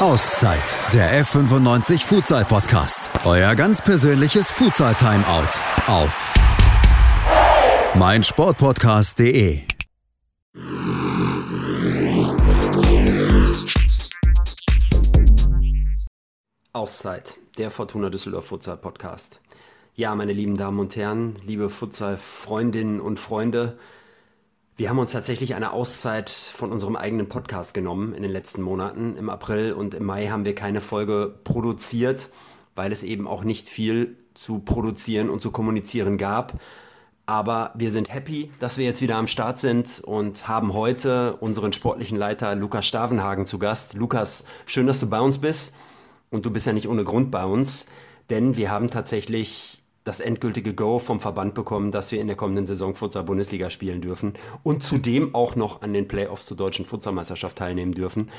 Auszeit, der F95 Futsal Podcast. Euer ganz persönliches Futsal Timeout auf meinsportpodcast.de. Auszeit, der Fortuna Düsseldorf Futsal Podcast. Ja, meine lieben Damen und Herren, liebe Futsal-Freundinnen und Freunde, wir haben uns tatsächlich eine Auszeit von unserem eigenen Podcast genommen in den letzten Monaten. Im April und im Mai haben wir keine Folge produziert, weil es eben auch nicht viel zu produzieren und zu kommunizieren gab. Aber wir sind happy, dass wir jetzt wieder am Start sind und haben heute unseren sportlichen Leiter Lukas Stavenhagen zu Gast. Lukas, schön, dass du bei uns bist. Und du bist ja nicht ohne Grund bei uns, denn wir haben tatsächlich das endgültige Go vom Verband bekommen, dass wir in der kommenden Saison Futsal Bundesliga spielen dürfen und zudem auch noch an den Playoffs zur deutschen Futsalmeisterschaft teilnehmen dürfen.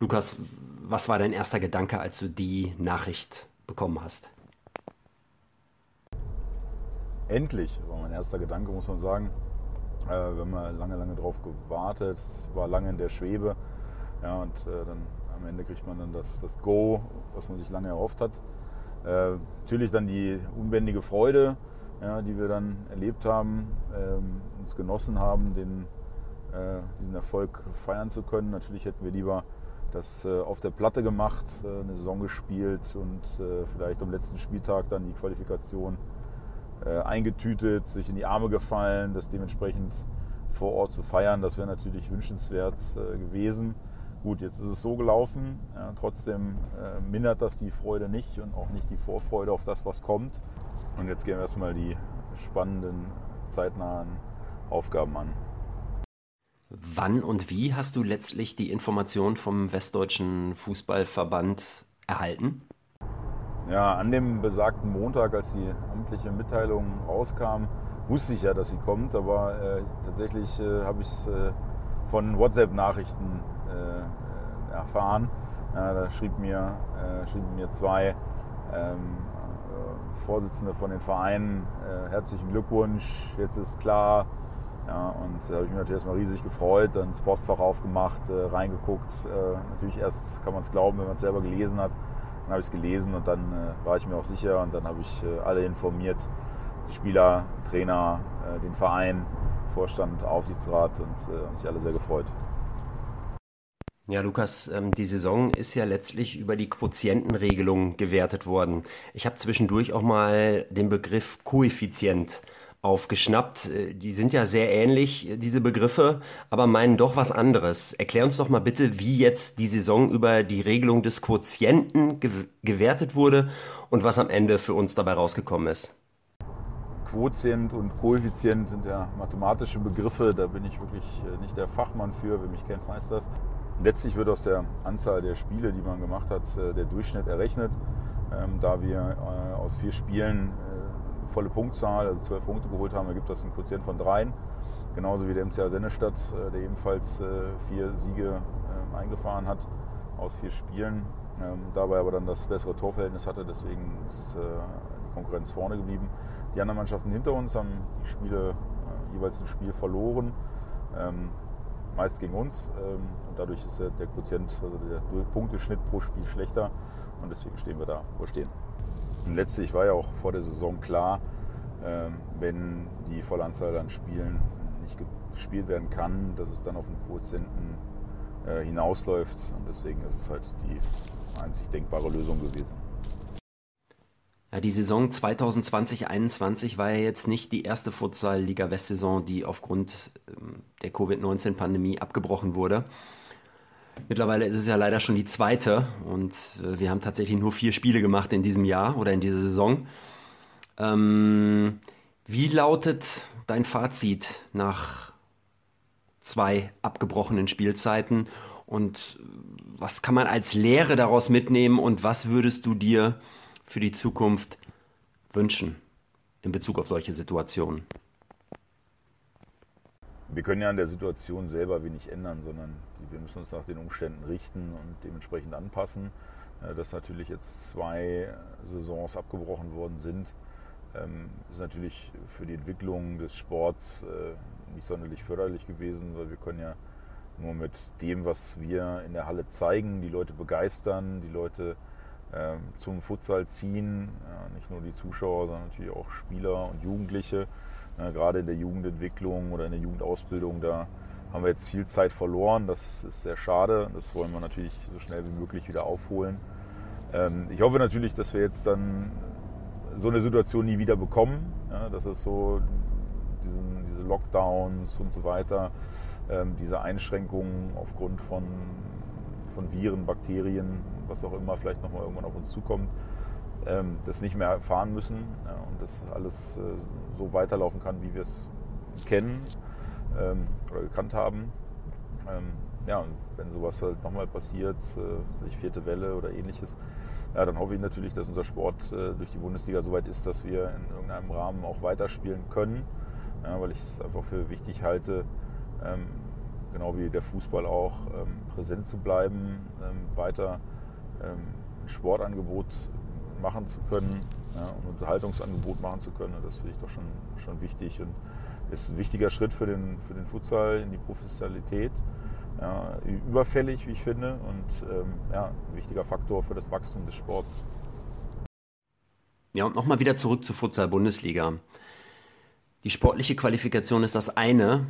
Lukas, was war dein erster Gedanke, als du die Nachricht bekommen hast? Endlich war mein erster Gedanke, muss man sagen. Äh, wir haben lange, lange drauf gewartet, war lange in der Schwebe. Ja, und äh, dann am Ende kriegt man dann das, das Go, was man sich lange erhofft hat. Äh, natürlich dann die unbändige Freude, ja, die wir dann erlebt haben, ähm, uns genossen haben, den, äh, diesen Erfolg feiern zu können. Natürlich hätten wir lieber das äh, auf der Platte gemacht, äh, eine Saison gespielt und äh, vielleicht am letzten Spieltag dann die Qualifikation äh, eingetütet, sich in die Arme gefallen, das dementsprechend vor Ort zu feiern. Das wäre natürlich wünschenswert gewesen. Gut, jetzt ist es so gelaufen. Ja, trotzdem äh, mindert das die Freude nicht und auch nicht die Vorfreude auf das, was kommt. Und jetzt gehen wir erstmal die spannenden, zeitnahen Aufgaben an. Wann und wie hast du letztlich die Information vom Westdeutschen Fußballverband erhalten? Ja, an dem besagten Montag, als die amtliche Mitteilung rauskam, wusste ich ja, dass sie kommt, aber äh, tatsächlich äh, habe ich es äh, von WhatsApp-Nachrichten äh, erfahren. da schrieb mir, äh, schrieben mir zwei ähm, äh, Vorsitzende von den Vereinen, herzlichen Glückwunsch, jetzt ist klar. Ja, und da habe ich mich natürlich erstmal riesig gefreut, dann das Postfach aufgemacht, reingeguckt. natürlich erst kann man es glauben, wenn man es selber gelesen hat. Dann habe ich es gelesen und dann war ich mir auch sicher und dann habe ich alle informiert, die Spieler, Trainer, den Verein, Vorstand, Aufsichtsrat und äh, haben sich alle sehr gefreut. Ja, Lukas, ähm, die Saison ist ja letztlich über die Quotientenregelung gewertet worden. Ich habe zwischendurch auch mal den Begriff Koeffizient aufgeschnappt. Äh, die sind ja sehr ähnlich, äh, diese Begriffe, aber meinen doch was anderes. Erklär uns doch mal bitte, wie jetzt die Saison über die Regelung des Quotienten gewertet wurde und was am Ende für uns dabei rausgekommen ist. Quotient und Koeffizient sind ja mathematische Begriffe, da bin ich wirklich äh, nicht der Fachmann für, wer mich kennt, weiß das. Letztlich wird aus der Anzahl der Spiele, die man gemacht hat, äh, der Durchschnitt errechnet. Ähm, da wir äh, aus vier Spielen äh, volle Punktzahl, also zwölf Punkte geholt haben, ergibt das einen Quotient von dreien. Genauso wie der MCA Sennestadt, der ebenfalls vier Siege ähm, eingefahren hat aus vier Spielen. Ähm, dabei aber dann das bessere Torverhältnis hatte, deswegen ist die Konkurrenz vorne geblieben. Die anderen Mannschaften hinter uns haben die Spiele jeweils ein Spiel verloren meist gegen uns. Ähm, und dadurch ist der Quotient, also der Punkteschnitt pro Spiel schlechter. Und deswegen stehen wir da, wo wir stehen. Und letztlich war ja auch vor der Saison klar, ähm, wenn die volle Anzahl an Spielen nicht gespielt werden kann, dass es dann auf den Quotienten äh, hinausläuft. Und deswegen ist es halt die einzig denkbare Lösung gewesen. Ja, die Saison 2020-21 war ja jetzt nicht die erste Futsal-Liga West-Saison, die aufgrund ähm, der Covid-19-Pandemie abgebrochen wurde. Mittlerweile ist es ja leider schon die zweite und äh, wir haben tatsächlich nur vier Spiele gemacht in diesem Jahr oder in dieser Saison. Ähm, wie lautet dein Fazit nach zwei abgebrochenen Spielzeiten und was kann man als Lehre daraus mitnehmen und was würdest du dir für die Zukunft wünschen in Bezug auf solche Situationen? Wir können ja an der Situation selber wenig ändern, sondern wir müssen uns nach den Umständen richten und dementsprechend anpassen. Äh, dass natürlich jetzt zwei Saisons abgebrochen worden sind, ähm, ist natürlich für die Entwicklung des Sports äh, nicht sonderlich förderlich gewesen, weil wir können ja nur mit dem, was wir in der Halle zeigen, die Leute begeistern, die Leute ähm, zum Futsal ziehen. Nicht nur die Zuschauer, sondern natürlich auch Spieler und Jugendliche. Gerade in der Jugendentwicklung oder in der Jugendausbildung, da haben wir jetzt viel Zeit verloren. Das ist sehr schade. Das wollen wir natürlich so schnell wie möglich wieder aufholen. Ähm, ich hoffe natürlich, dass wir jetzt dann so eine Situation nie wieder bekommen. Dass es so diesen, diese Lockdowns und so weiter, ähm, diese Einschränkungen aufgrund von, von Viren, Bakterien, was auch immer vielleicht nochmal irgendwann auf uns zukommt, ähm, das nicht mehr erfahren müssen ja, und das alles äh, so weiterlaufen kann, wie wir es kennen ähm, oder gekannt haben. Ähm, ja, und wenn sowas halt nochmal passiert, äh, vierte Welle oder ähnliches, ja, dann hoffe ich natürlich, dass unser Sport äh, durch die Bundesliga so weit ist, dass wir in irgendeinem Rahmen auch weiterspielen können, weil ich es einfach für wichtig halte, genau wie der Fußball auch, ähm, präsent zu bleiben, ähm, weiter ähm, ein Sportangebot machen zu können, ja, ein Unterhaltungsangebot machen zu können. Das finde ich doch schon, schon wichtig und ist ein wichtiger Schritt für den, für den Futsal in die Professionalität. Ja, überfällig, wie ich finde, und ähm, ja, ein wichtiger Faktor für das Wachstum des Sports. Ja, und nochmal wieder zurück zur Futsal-Bundesliga. Die sportliche Qualifikation ist das eine,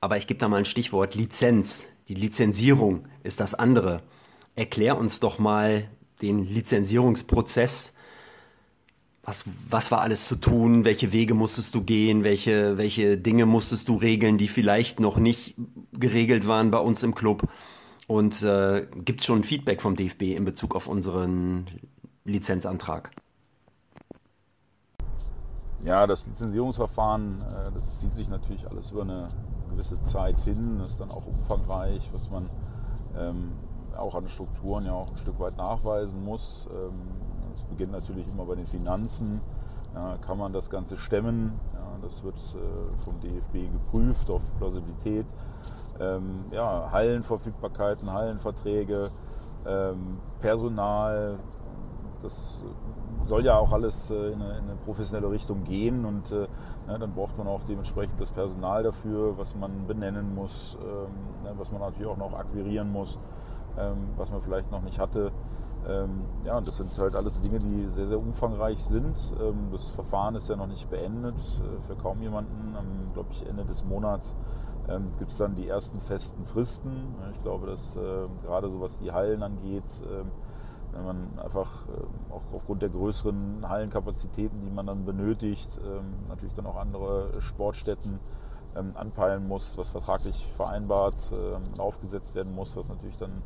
aber ich gebe da mal ein Stichwort Lizenz. Die Lizenzierung ist das andere. Erklär uns doch mal den Lizenzierungsprozess. Was, was war alles zu tun? Welche Wege musstest du gehen? Welche, welche Dinge musstest du regeln, die vielleicht noch nicht geregelt waren bei uns im Club? Und äh, gibt es schon Feedback vom DFB in Bezug auf unseren Lizenzantrag? Ja, das Lizenzierungsverfahren, äh, das zieht sich natürlich alles über eine gewisse Zeit hin, ist dann auch umfangreich, was man ähm, auch an Strukturen ja auch ein Stück weit nachweisen muss. Ähm, es beginnt natürlich immer bei den Finanzen. Ja, kann man das Ganze stemmen? Ja, das wird äh, vom DFB geprüft auf Plausibilität. Ähm, ja, Hallenverfügbarkeiten, Hallenverträge, ähm, Personal, das soll ja auch alles äh, in, eine, in, eine, professionelle Richtung gehen und äh, ja, dann braucht man auch dementsprechend das Personal dafür, was man benennen muss, ähm, ne, was man natürlich auch noch akquirieren muss, ähm, was man vielleicht noch nicht hatte. Ähm, ja, und das sind halt alles Dinge, die sehr, sehr umfangreich sind. Das Verfahren ist ja noch nicht beendet äh, für kaum jemanden. Am, glaube ich, Ende des Monats ähm, gibt es dann die ersten festen Fristen. Ich glaube, dass äh, gerade so was die Hallen angeht, äh, wenn man einfach äh, auch aufgrund der größeren Hallenkapazitäten, die man dann benötigt, ähm, natürlich dann auch andere Sportstätten ähm, anpeilen muss, was vertraglich vereinbart ähm, aufgesetzt werden muss, was natürlich dann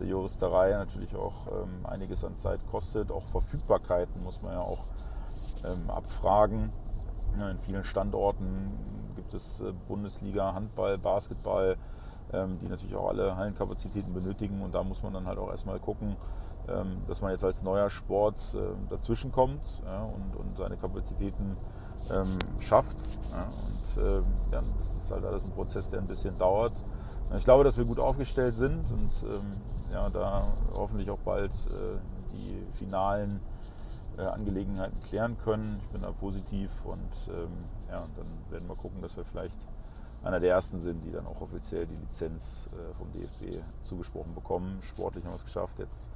der Juristerei natürlich auch einiges an Zeit kostet. Auch Verfügbarkeiten muss man ja auch abfragen. in vielen Standorten gibt es äh, Bundesliga, Handball, Basketball, die natürlich auch alle Hallenkapazitäten benötigen und da muss man dann halt auch erstmal gucken, ähm, dass man jetzt als neuer Sport ähm, dazwischen kommt und, und seine Kapazitäten ähm, schafft. Und das ist halt alles ein Prozess, der ein bisschen dauert. Ich glaube, dass wir gut aufgestellt sind und ja, da hoffentlich auch bald äh, die finalen äh, Angelegenheiten klären können. Ich bin da positiv und ja, dann werden wir gucken, dass wir vielleicht einer der ersten sind, die dann auch offiziell die Lizenz äh, vom DFB zugesprochen bekommen. Sportlich haben wir es geschafft. Jetzt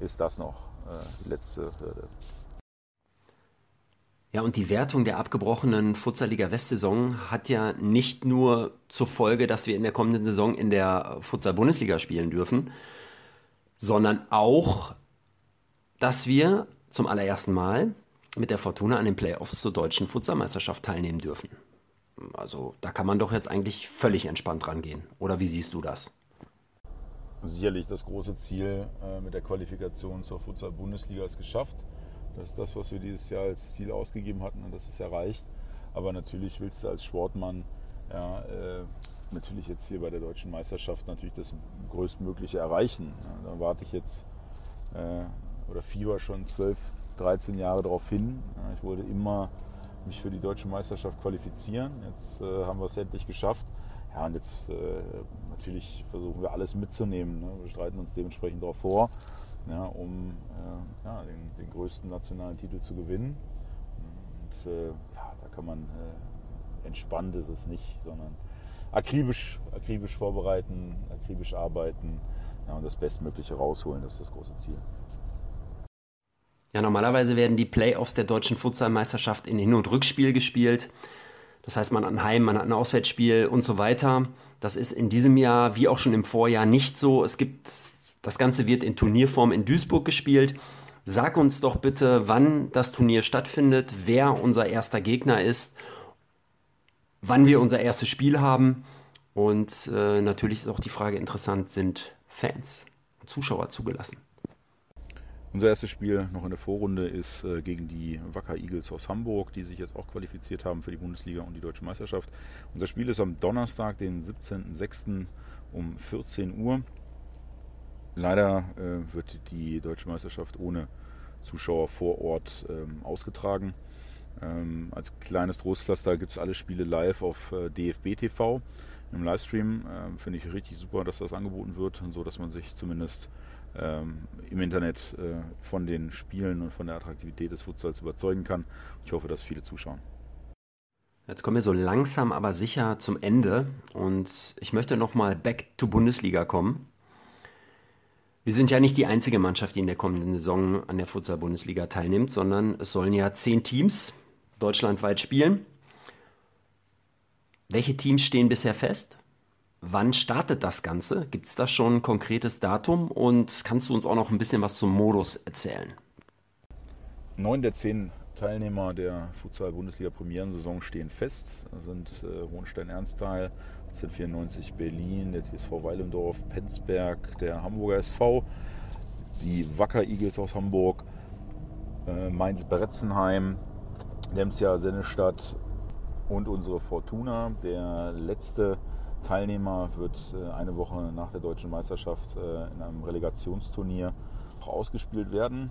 ist das noch äh, die letzte Hürde. Ja, und die Wertung der abgebrochenen Futsalliga Westsaison hat ja nicht nur zur Folge, dass wir in der kommenden Saison in der Futsal Bundesliga spielen dürfen, sondern auch, dass wir zum allerersten Mal mit der Fortuna an den Playoffs zur deutschen Futsalmeisterschaft teilnehmen dürfen. Also da kann man doch jetzt eigentlich völlig entspannt rangehen. Oder wie siehst du das? Sicherlich das große Ziel äh, mit der Qualifikation zur Futsal-Bundesliga ist geschafft. Das ist das, was wir dieses Jahr als Ziel ausgegeben hatten und das ist erreicht. Aber natürlich willst du als Sportmann ja, äh, natürlich jetzt hier bei der deutschen Meisterschaft natürlich das größtmögliche erreichen. Ja, da warte ich jetzt äh, oder Fieber schon 12, 13 Jahre darauf hin. Ja, ich wollte immer mich für die deutsche Meisterschaft qualifizieren. Jetzt äh, haben wir es endlich geschafft. Ja, und jetzt äh, natürlich versuchen wir alles mitzunehmen. Ne? Wir streiten uns dementsprechend darauf vor, ja, um äh, ja, den, den, größten nationalen Titel zu gewinnen. Und äh, ja, da kann man äh, entspannt ist es nicht, sondern akribisch, akribisch vorbereiten, akribisch arbeiten ja, und das Bestmögliche rausholen. Das ist das große Ziel. Ja, normalerweise werden die Playoffs der deutschen Futsalmeisterschaft in Hin- und Rückspiel gespielt. Das heißt, man hat ein Heim, man hat ein Auswärtsspiel und so weiter. Das ist in diesem Jahr wie auch schon im Vorjahr nicht so. Es gibt, das Ganze wird in Turnierform in Duisburg gespielt. Sag uns doch bitte, wann das Turnier stattfindet, wer unser erster Gegner ist, wann wir unser erstes Spiel haben. Und äh, natürlich ist auch die Frage interessant, sind Fans Zuschauer zugelassen? Unser erstes Spiel noch in der Vorrunde ist äh, gegen die Wacker Eagles aus Hamburg, die sich jetzt auch qualifiziert haben für die Bundesliga und die Deutsche Meisterschaft. Unser Spiel ist am Donnerstag, den 17.06. um 14 Uhr. Leider äh, wird die Deutsche Meisterschaft ohne Zuschauer vor Ort ähm, ausgetragen. Ähm, als kleines Trostpflaster gibt es alle Spiele live auf äh, DFB TV im Livestream. Ähm, Finde ich richtig super, dass das angeboten wird, so dass man sich zumindest ähm, im Internet äh, von den Spielen und von der Attraktivität des Futsals überzeugen kann. Ich hoffe, dass viele zuschauen. Jetzt kommen wir so langsam aber sicher zum Ende und ich möchte nochmal back to Bundesliga kommen. Wir sind ja nicht die einzige Mannschaft, die in der kommenden Saison an der Futsal-Bundesliga teilnimmt, sondern es sollen ja zehn Teams deutschlandweit spielen. Welche Teams stehen bisher fest? Wann startet das Ganze? Gibt es da schon ein konkretes Datum? Und kannst du uns auch noch ein bisschen was zum Modus erzählen? Neun der zehn Teilnehmer der Futsal-Bundesliga-Premierensaison stehen fest. Das sind äh, Hohenstein-Ernsthal, 1894 Berlin, der TSV Weilendorf, Penzberg, der Hamburger SV, die Wacker Eagles aus Hamburg, äh, Mainz-Beretzenheim, Lemsja Sennestadt und unsere Fortuna. Der letzte Teilnehmer wird äh, eine Woche nach der deutschen Meisterschaft äh, in einem Relegationsturnier ausgespielt werden.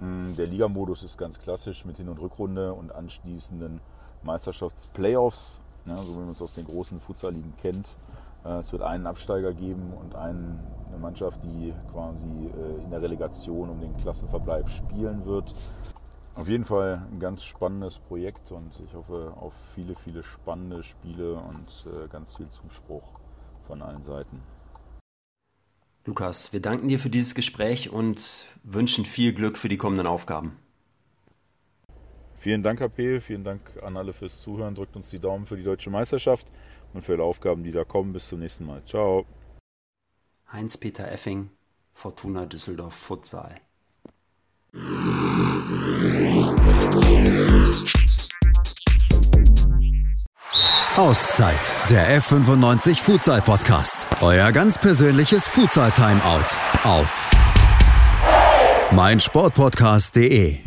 Mm, der Ligamodus ist ganz klassisch mit Hin- und Rückrunde und anschließenden Meisterschaftsplayoffs, ja, so wie man es aus den großen Futsal-Ligen kennt. Äh, es wird einen Absteiger geben und eine Mannschaft, die quasi in der Relegation um den Klassenverbleib spielen wird. Auf jeden Fall ein ganz spannendes Projekt und ich hoffe auf viele, viele spannende Spiele und äh, ganz viel Zuspruch von allen Seiten. Lukas, wir danken dir für dieses Gespräch und wünschen viel Glück für die kommenden Aufgaben. Vielen Dank, HP. Vielen Dank an alle fürs Zuhören. Drückt uns die Daumen für die deutsche Meisterschaft und für alle Aufgaben, die da kommen. Bis zum nächsten Mal. Ciao. Heinz-Peter Effing, Fortuna Düsseldorf Futsal. Auszeit, der F95 Futsal Podcast. Euer ganz persönliches Futsal Timeout auf meinsportpodcast.de.